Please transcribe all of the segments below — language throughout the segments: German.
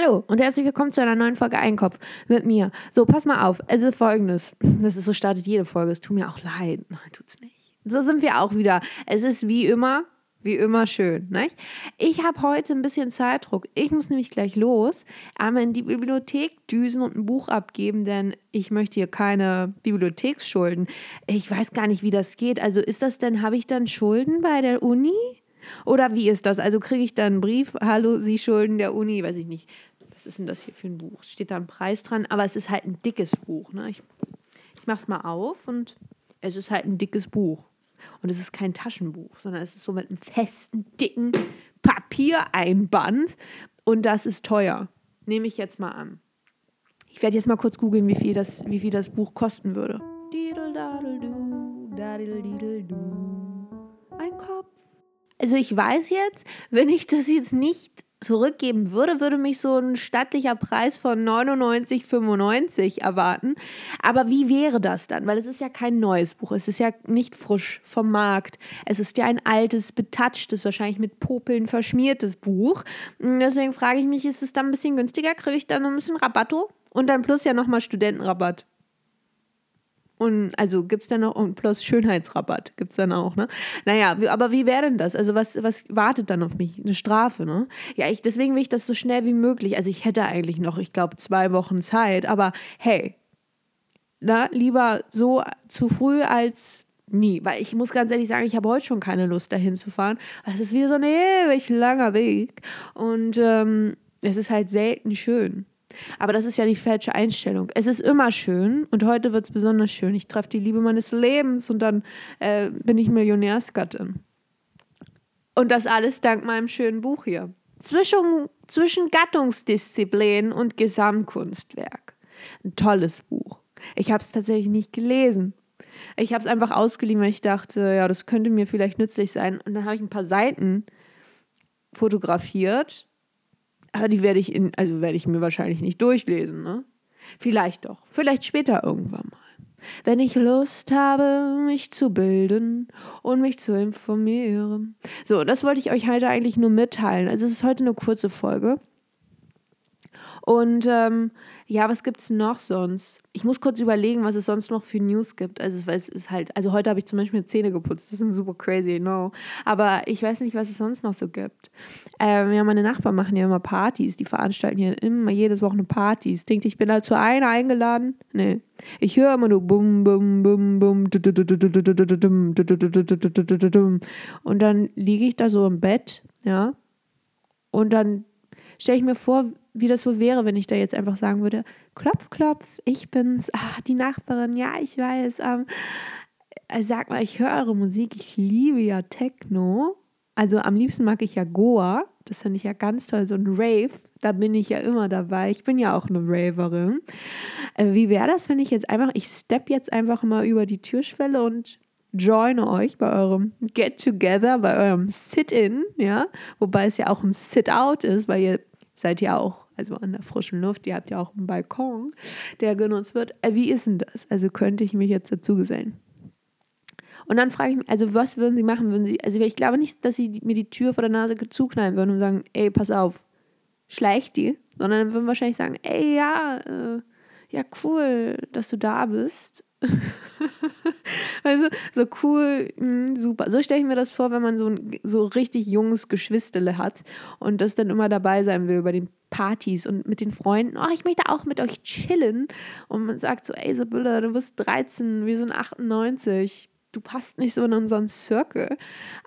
Hallo und herzlich willkommen zu einer neuen Folge Einkopf mit mir. So, pass mal auf. Es ist folgendes. Das ist so startet jede Folge. Es tut mir auch leid. Nein, tut's nicht. So sind wir auch wieder. Es ist wie immer, wie immer schön. Nicht? Ich habe heute ein bisschen Zeitdruck. Ich muss nämlich gleich los, einmal in die Bibliothek düsen und ein Buch abgeben, denn ich möchte hier keine Bibliotheksschulden. Ich weiß gar nicht, wie das geht. Also ist das denn, habe ich dann Schulden bei der Uni? Oder wie ist das? Also kriege ich dann einen Brief, hallo, Sie schulden der Uni, weiß ich nicht. Was ist denn das hier für ein Buch? Steht da ein Preis dran? Aber es ist halt ein dickes Buch. Ne? Ich, ich mache es mal auf und es ist halt ein dickes Buch. Und es ist kein Taschenbuch, sondern es ist so mit einem festen, dicken Papiereinband. Und das ist teuer. Nehme ich jetzt mal an. Ich werde jetzt mal kurz googeln, wie viel das, wie viel das Buch kosten würde. Ein Kopf. Also ich weiß jetzt, wenn ich das jetzt nicht zurückgeben würde, würde mich so ein stattlicher Preis von 99,95 erwarten. Aber wie wäre das dann? Weil es ist ja kein neues Buch, es ist ja nicht frisch vom Markt. Es ist ja ein altes, betatschtes, wahrscheinlich mit Popeln verschmiertes Buch. Deswegen frage ich mich, ist es dann ein bisschen günstiger? Kriege ich dann ein bisschen Rabatto? Und dann plus ja nochmal Studentenrabatt. Und also gibt es dann noch, und plus Schönheitsrabatt gibt es dann auch, ne? Naja, aber wie wäre denn das? Also was, was wartet dann auf mich? Eine Strafe, ne? Ja, ich, deswegen will ich das so schnell wie möglich. Also ich hätte eigentlich noch, ich glaube, zwei Wochen Zeit, aber hey, na, lieber so zu früh als nie. Weil ich muss ganz ehrlich sagen, ich habe heute schon keine Lust, dahin zu fahren, es ist wie so ein ewig langer Weg. Und ähm, es ist halt selten schön. Aber das ist ja die falsche Einstellung. Es ist immer schön und heute wird es besonders schön. Ich treffe die Liebe meines Lebens und dann äh, bin ich Millionärsgattin. Und das alles dank meinem schönen Buch hier. Zwischen, zwischen Gattungsdisziplin und Gesamtkunstwerk. Ein tolles Buch. Ich habe es tatsächlich nicht gelesen. Ich habe es einfach ausgeliehen, weil ich dachte, ja, das könnte mir vielleicht nützlich sein. Und dann habe ich ein paar Seiten fotografiert aber die werde ich in, also werde ich mir wahrscheinlich nicht durchlesen, ne? Vielleicht doch. Vielleicht später irgendwann mal. Wenn ich Lust habe, mich zu bilden und mich zu informieren. So, das wollte ich euch heute eigentlich nur mitteilen. Also es ist heute eine kurze Folge. Und ähm, ja, was gibt es noch sonst? Ich muss kurz überlegen, was es sonst noch für News gibt. Also es ist halt, also heute habe ich zum Beispiel Zähne geputzt. Das ist super crazy, no. Aber ich weiß nicht, was es sonst noch so gibt. Ähm, ja, meine Nachbarn machen ja immer Partys. Die veranstalten hier immer jedes Wochenende Partys. Denkt, ich bin da zu einer eingeladen? Nee. Ich höre immer nur bum, bum, bum, bum. Und dann liege ich da so im Bett, ja. Und dann stelle ich mir vor, wie das so wäre, wenn ich da jetzt einfach sagen würde, klopf, klopf, ich bin's, ach, die Nachbarin, ja, ich weiß, ähm, äh, sag mal, ich höre eure Musik, ich liebe ja Techno, also am liebsten mag ich ja Goa, das finde ich ja ganz toll, so ein Rave, da bin ich ja immer dabei, ich bin ja auch eine Raverin. Äh, wie wäre das, wenn ich jetzt einfach, ich step jetzt einfach mal über die Türschwelle und joine euch bei eurem Get-Together, bei eurem Sit-In, ja, wobei es ja auch ein Sit-Out ist, weil ihr seid ja auch, also an der frischen Luft, ihr habt ja auch einen Balkon, der genutzt wird. Äh, wie ist denn das? Also könnte ich mich jetzt dazu gesellen? Und dann frage ich mich, also was würden sie machen? Würden sie, also ich glaube nicht, dass sie mir die Tür vor der Nase zuknallen würden und sagen, ey, pass auf, schleich die, sondern würden wahrscheinlich sagen, ey, ja, äh, ja, cool, dass du da bist. also so cool, mh, hm, super. So stelle ich mir das vor, wenn man so ein so richtig junges Geschwisterle hat und das dann immer dabei sein will bei den Partys und mit den Freunden. Oh, ich möchte auch mit euch chillen. Und man sagt so, ey Sibylle, du bist 13, wir sind 98. Du passt nicht so in unseren Circle.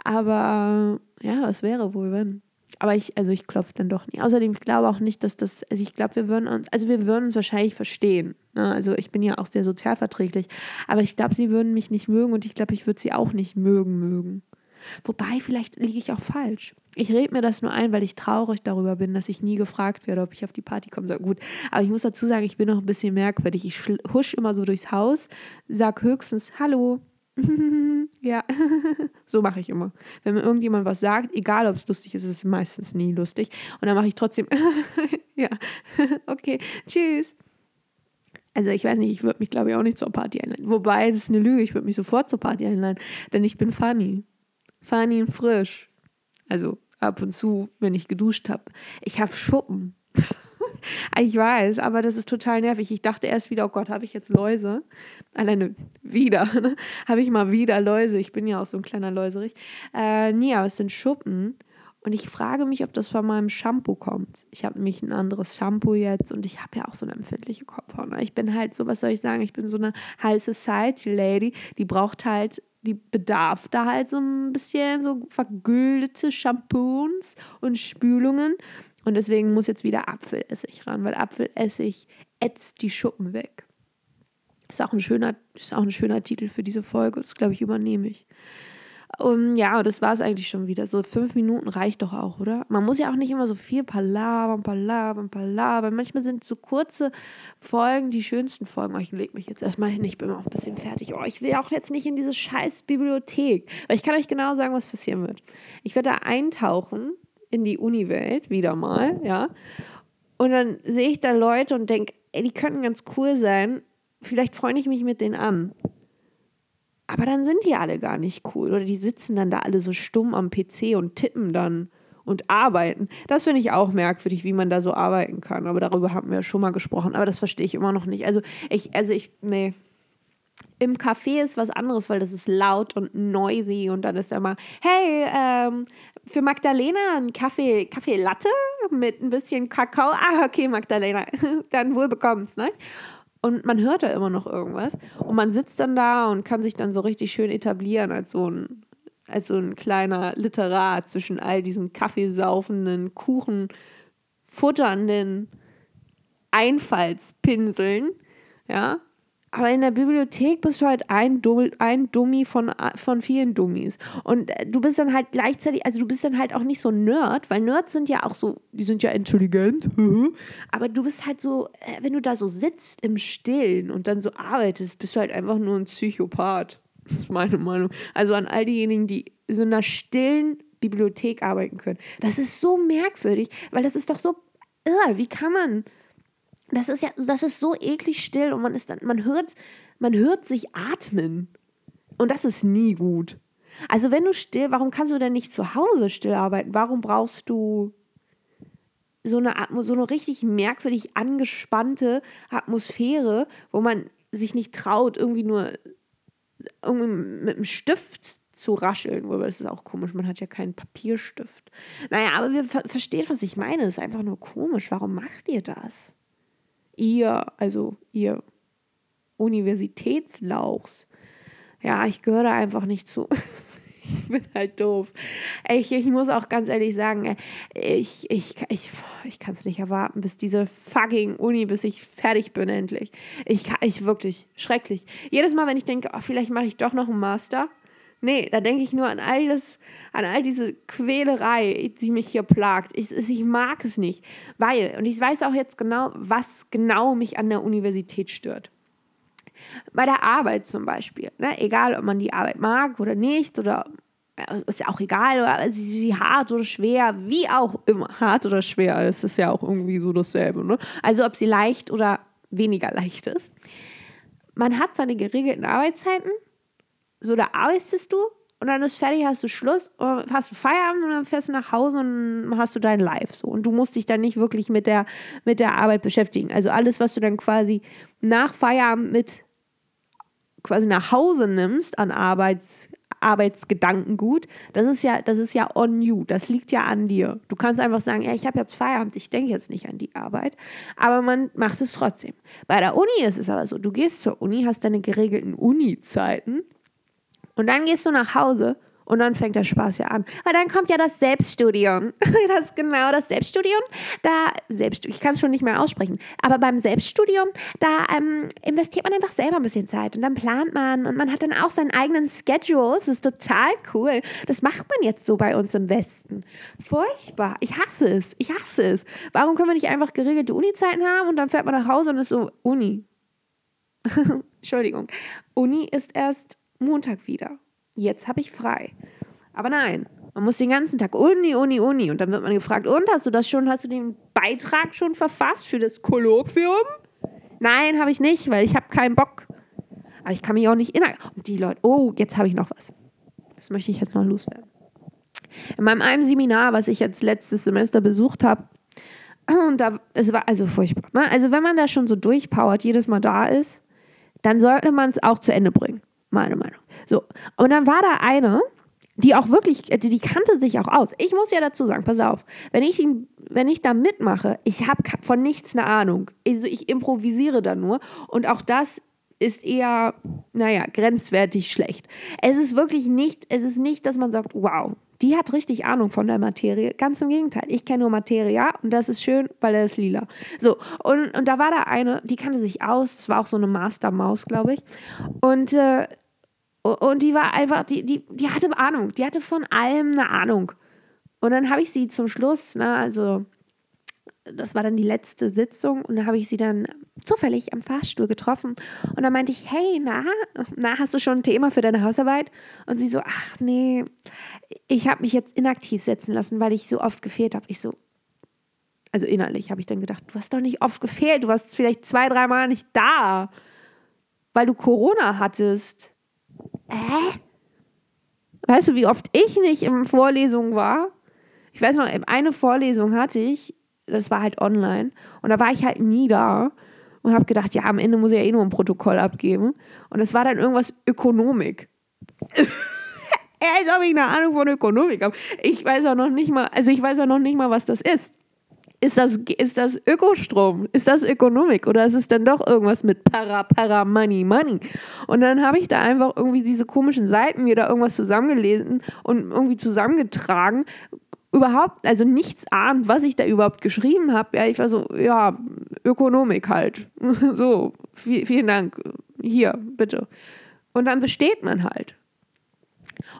Aber ja, was wäre wohl, wenn? Aber ich, also ich klopfe dann doch nie. Außerdem, ich glaube auch nicht, dass das, also ich glaube, wir würden uns, also wir würden uns wahrscheinlich verstehen. Ne? Also ich bin ja auch sehr sozialverträglich. Aber ich glaube, sie würden mich nicht mögen und ich glaube, ich würde sie auch nicht mögen mögen. Wobei, vielleicht liege ich auch falsch. Ich rede mir das nur ein, weil ich traurig darüber bin, dass ich nie gefragt werde, ob ich auf die Party komme. So, gut, aber ich muss dazu sagen, ich bin noch ein bisschen merkwürdig. Ich husch immer so durchs Haus, sag höchstens Hallo, ja, so mache ich immer. Wenn mir irgendjemand was sagt, egal ob es lustig ist, ist es meistens nie lustig. Und dann mache ich trotzdem, ja, okay, tschüss. Also ich weiß nicht, ich würde mich glaube ich auch nicht zur Party einladen. Wobei, das ist eine Lüge, ich würde mich sofort zur Party einladen, denn ich bin funny. Funny und frisch. Also ab und zu, wenn ich geduscht habe. Ich habe Schuppen. Ich weiß, aber das ist total nervig. Ich dachte erst wieder, oh Gott, habe ich jetzt Läuse? Alleine wieder, ne? habe ich mal wieder Läuse. Ich bin ja auch so ein kleiner Läuserich. Äh, nee, aber es sind Schuppen. Und ich frage mich, ob das von meinem Shampoo kommt. Ich habe nämlich ein anderes Shampoo jetzt und ich habe ja auch so eine empfindliche Kopfhaut. Ne? Ich bin halt so, was soll ich sagen, ich bin so eine High Society Lady, die braucht halt, die bedarf da halt so ein bisschen so vergüldete Shampoos und Spülungen. Und deswegen muss jetzt wieder Apfelessig ran, weil Apfelessig ätzt die Schuppen weg. Ist auch ein schöner, ist auch ein schöner Titel für diese Folge. Das glaube ich übernehme ich. Um, ja, das war es eigentlich schon wieder. So fünf Minuten reicht doch auch, oder? Man muss ja auch nicht immer so viel palabern, palabern, palabern. Manchmal sind so kurze Folgen die schönsten Folgen. Oh, ich lege mich jetzt erstmal hin, ich bin auch ein bisschen fertig. Oh, ich will auch jetzt nicht in diese scheiß Bibliothek. Weil ich kann euch genau sagen, was passieren wird. Ich werde da eintauchen in die Uni-Welt, wieder mal, ja. Und dann sehe ich da Leute und denke, ey, die könnten ganz cool sein. Vielleicht freue ich mich mit denen an. Aber dann sind die alle gar nicht cool. Oder die sitzen dann da alle so stumm am PC und tippen dann und arbeiten. Das finde ich auch merkwürdig, wie man da so arbeiten kann. Aber darüber haben wir ja schon mal gesprochen. Aber das verstehe ich immer noch nicht. Also ich, also ich, nee. Im Café ist was anderes, weil das ist laut und noisy und dann ist da mal, hey, ähm, für Magdalena ein Kaffee, Kaffee Latte mit ein bisschen Kakao. Ah, okay, Magdalena, dann wohl bekommst, ne? Und man hört da immer noch irgendwas. Und man sitzt dann da und kann sich dann so richtig schön etablieren als so ein, als so ein kleiner Literat zwischen all diesen kaffeesaufenden, Kuchen futternden Einfallspinseln. Ja, aber in der Bibliothek bist du halt ein, ein Dummi von, von vielen Dummies. Und äh, du bist dann halt gleichzeitig, also du bist dann halt auch nicht so Nerd, weil Nerds sind ja auch so, die sind ja intelligent. Aber du bist halt so, äh, wenn du da so sitzt im Stillen und dann so arbeitest, bist du halt einfach nur ein Psychopath. Das ist meine Meinung. Also an all diejenigen, die so in einer stillen Bibliothek arbeiten können. Das ist so merkwürdig, weil das ist doch so, wie kann man das ist ja, das ist so eklig still und man ist dann, man hört, man hört sich atmen. Und das ist nie gut. Also wenn du still, warum kannst du denn nicht zu Hause still arbeiten? Warum brauchst du so eine, so eine richtig merkwürdig angespannte Atmosphäre, wo man sich nicht traut, irgendwie nur irgendwie mit einem Stift zu rascheln, wobei das ist auch komisch, man hat ja keinen Papierstift. Naja, aber ihr versteht, was ich meine. Das ist einfach nur komisch. Warum macht ihr das? Ihr, also ihr Universitätslauchs. Ja, ich gehöre einfach nicht zu. ich bin halt doof. Ich, ich muss auch ganz ehrlich sagen, ich, ich, ich, ich kann es nicht erwarten, bis diese fucking Uni, bis ich fertig bin endlich. Ich, ich wirklich, schrecklich. Jedes Mal, wenn ich denke, oh, vielleicht mache ich doch noch einen Master, Nee, da denke ich nur an all das, an all diese Quälerei, die mich hier plagt. Ich, ich mag es nicht. Weil, und ich weiß auch jetzt genau, was genau mich an der Universität stört. Bei der Arbeit zum Beispiel. Ne? Egal, ob man die Arbeit mag oder nicht, oder äh, ist ja auch egal, oder sie, sie hart oder schwer, wie auch immer. Hart oder schwer, das ist ja auch irgendwie so dasselbe. Ne? Also ob sie leicht oder weniger leicht ist. Man hat seine geregelten Arbeitszeiten so, da arbeitest du und dann ist fertig, hast du Schluss, hast du Feierabend und dann fährst du nach Hause und hast du dein Live so. Und du musst dich dann nicht wirklich mit der, mit der Arbeit beschäftigen. Also alles, was du dann quasi nach Feierabend mit quasi nach Hause nimmst an Arbeits, Arbeitsgedankengut, das ist ja, das ist ja on you, das liegt ja an dir. Du kannst einfach sagen, ja, ich habe jetzt Feierabend, ich denke jetzt nicht an die Arbeit, aber man macht es trotzdem. Bei der Uni ist es aber so, du gehst zur Uni, hast deine geregelten Uni-Zeiten und dann gehst du nach Hause und dann fängt der Spaß ja an. Weil dann kommt ja das Selbststudium. Das ist genau das Selbststudium. Da, Selbst, ich kann es schon nicht mehr aussprechen, aber beim Selbststudium, da ähm, investiert man einfach selber ein bisschen Zeit und dann plant man und man hat dann auch seinen eigenen Schedule. Das ist total cool. Das macht man jetzt so bei uns im Westen. Furchtbar. Ich hasse es. Ich hasse es. Warum können wir nicht einfach geregelte Uni-Zeiten haben und dann fährt man nach Hause und ist so, Uni. Entschuldigung. Uni ist erst Montag wieder. Jetzt habe ich frei. Aber nein, man muss den ganzen Tag Uni, Uni, Uni. Und dann wird man gefragt, und hast du das schon, hast du den Beitrag schon verfasst für das Kolloquium? Nein, habe ich nicht, weil ich habe keinen Bock. Aber ich kann mich auch nicht innerhalb. Und die Leute, oh, jetzt habe ich noch was. Das möchte ich jetzt noch loswerden. In meinem einem Seminar, was ich jetzt letztes Semester besucht habe, Und da, es war also furchtbar. Ne? Also wenn man da schon so durchpowert, jedes Mal da ist, dann sollte man es auch zu Ende bringen. Meine Meinung. So. Und dann war da eine, die auch wirklich, die, die kannte sich auch aus. Ich muss ja dazu sagen, pass auf, wenn ich, wenn ich da mitmache, ich habe von nichts eine Ahnung. Also ich improvisiere da nur und auch das ist eher, naja, grenzwertig schlecht. Es ist wirklich nicht, es ist nicht, dass man sagt, wow, die hat richtig Ahnung von der Materie. Ganz im Gegenteil. Ich kenne nur Materia und das ist schön, weil er ist lila. So, und, und da war da eine, die kannte sich aus. Es war auch so eine Mastermaus, glaube ich. Und, äh, und die war einfach, die, die, die hatte Ahnung. Die hatte von allem eine Ahnung. Und dann habe ich sie zum Schluss, na, also das war dann die letzte Sitzung und da habe ich sie dann zufällig am Fahrstuhl getroffen und dann meinte ich, hey, na, na, hast du schon ein Thema für deine Hausarbeit? Und sie so, ach nee, ich habe mich jetzt inaktiv setzen lassen, weil ich so oft gefehlt habe. Ich so, also innerlich habe ich dann gedacht, du hast doch nicht oft gefehlt, du warst vielleicht zwei, dreimal nicht da, weil du Corona hattest. Äh? Weißt du, wie oft ich nicht in Vorlesungen war? Ich weiß noch, eine Vorlesung hatte ich, das war halt online. Und da war ich halt nie da und habe gedacht, ja, am Ende muss ich ja eh nur ein Protokoll abgeben. Und es war dann irgendwas Ökonomik. Als ob ich eine Ahnung von Ökonomik habe. Ich weiß auch noch nicht mal, also ich weiß auch noch nicht mal, was das ist. Ist das, ist das Ökostrom? Ist das Ökonomik? Oder ist es dann doch irgendwas mit Para, Para, Money, Money? Und dann habe ich da einfach irgendwie diese komischen Seiten mir da irgendwas zusammengelesen und irgendwie zusammengetragen, überhaupt, also nichts ahnt, was ich da überhaupt geschrieben habe. Ja, ich war so, ja, Ökonomik halt. so, vielen Dank. Hier, bitte. Und dann besteht man halt.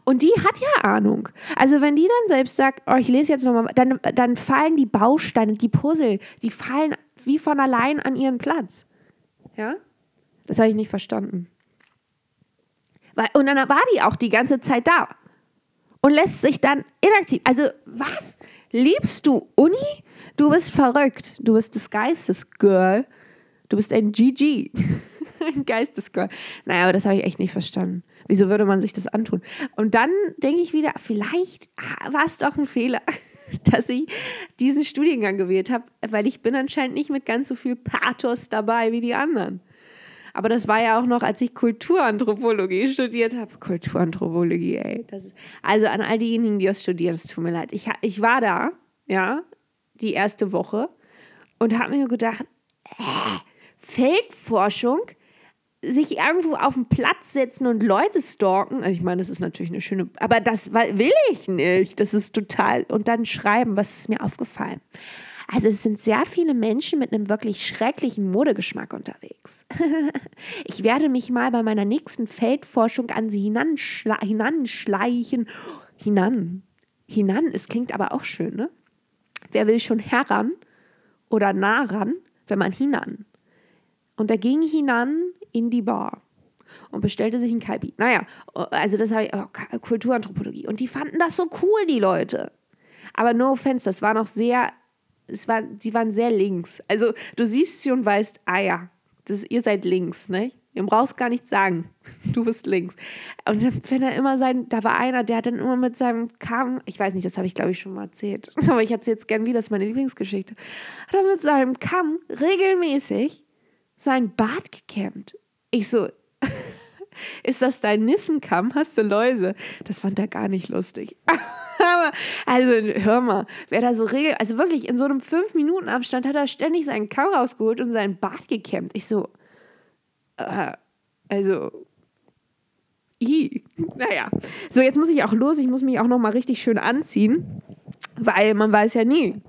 Und die hat ja Ahnung. Also wenn die dann selbst sagt, oh, ich lese jetzt nochmal, dann, dann fallen die Bausteine, die Puzzle, die fallen wie von allein an ihren Platz. Ja? Das habe ich nicht verstanden. Weil, und dann war die auch die ganze Zeit da und lässt sich dann inaktiv. Also, was? Liebst du Uni? Du bist verrückt. Du bist das Geistesgirl. Du bist ein GG. ein Geistesgirl. Naja, aber das habe ich echt nicht verstanden. Wieso würde man sich das antun? Und dann denke ich wieder, vielleicht war es doch ein Fehler, dass ich diesen Studiengang gewählt habe, weil ich bin anscheinend nicht mit ganz so viel Pathos dabei wie die anderen. Aber das war ja auch noch, als ich Kulturanthropologie studiert habe. Kulturanthropologie, ey. Ist, also an all diejenigen, die das studieren, es tut mir leid. Ich, ich war da, ja, die erste Woche und habe mir gedacht, äh, Feldforschung, sich irgendwo auf den Platz setzen und Leute stalken. Also ich meine, das ist natürlich eine schöne, aber das will ich nicht. Das ist total. Und dann schreiben, was ist mir aufgefallen. Also es sind sehr viele Menschen mit einem wirklich schrecklichen Modegeschmack unterwegs. ich werde mich mal bei meiner nächsten Feldforschung an sie hinanschle hinanschleichen. Hinan. Hinan, es klingt aber auch schön, ne? Wer will schon heran oder nah ran, wenn man hinan? Und er ging hinan in die Bar und bestellte sich ein Kalbi. Naja, also das habe ich, oh, Kulturanthropologie. Und die fanden das so cool, die Leute. Aber no offense, das war noch sehr es war, sie waren sehr links. Also du siehst sie und weißt, ah ja, das, ihr seid links, ne? Ihr brauchst gar nichts sagen. Du bist links. Und wenn er immer sein, da war einer, der hat dann immer mit seinem Kamm, ich weiß nicht, das habe ich glaube ich schon mal erzählt, aber ich erzähle jetzt gern wieder, das ist meine Lieblingsgeschichte, hat er mit seinem Kamm regelmäßig sein Bart gekämmt. Ich so, ist das dein Nissenkamm? Hast du Läuse? Das fand er gar nicht lustig. Aber, also, hör mal, wer da so regelt, also wirklich in so einem 5-Minuten-Abstand hat er ständig seinen Kamm rausgeholt und seinen Bart gekämmt. Ich so, äh, also, i. Naja. So, jetzt muss ich auch los. Ich muss mich auch nochmal richtig schön anziehen, weil man weiß ja nie,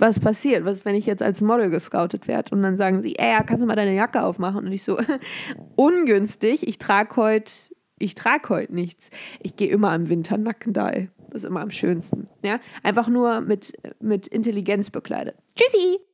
was passiert. Was, wenn ich jetzt als Model gescoutet werde und dann sagen sie, ey, kannst du mal deine Jacke aufmachen? Und ich so, ungünstig, ich trage heute, ich trage heute nichts. Ich gehe immer im Winter Nackendall. Das ist immer am schönsten. Ja? Einfach nur mit, mit Intelligenz bekleidet. Tschüssi!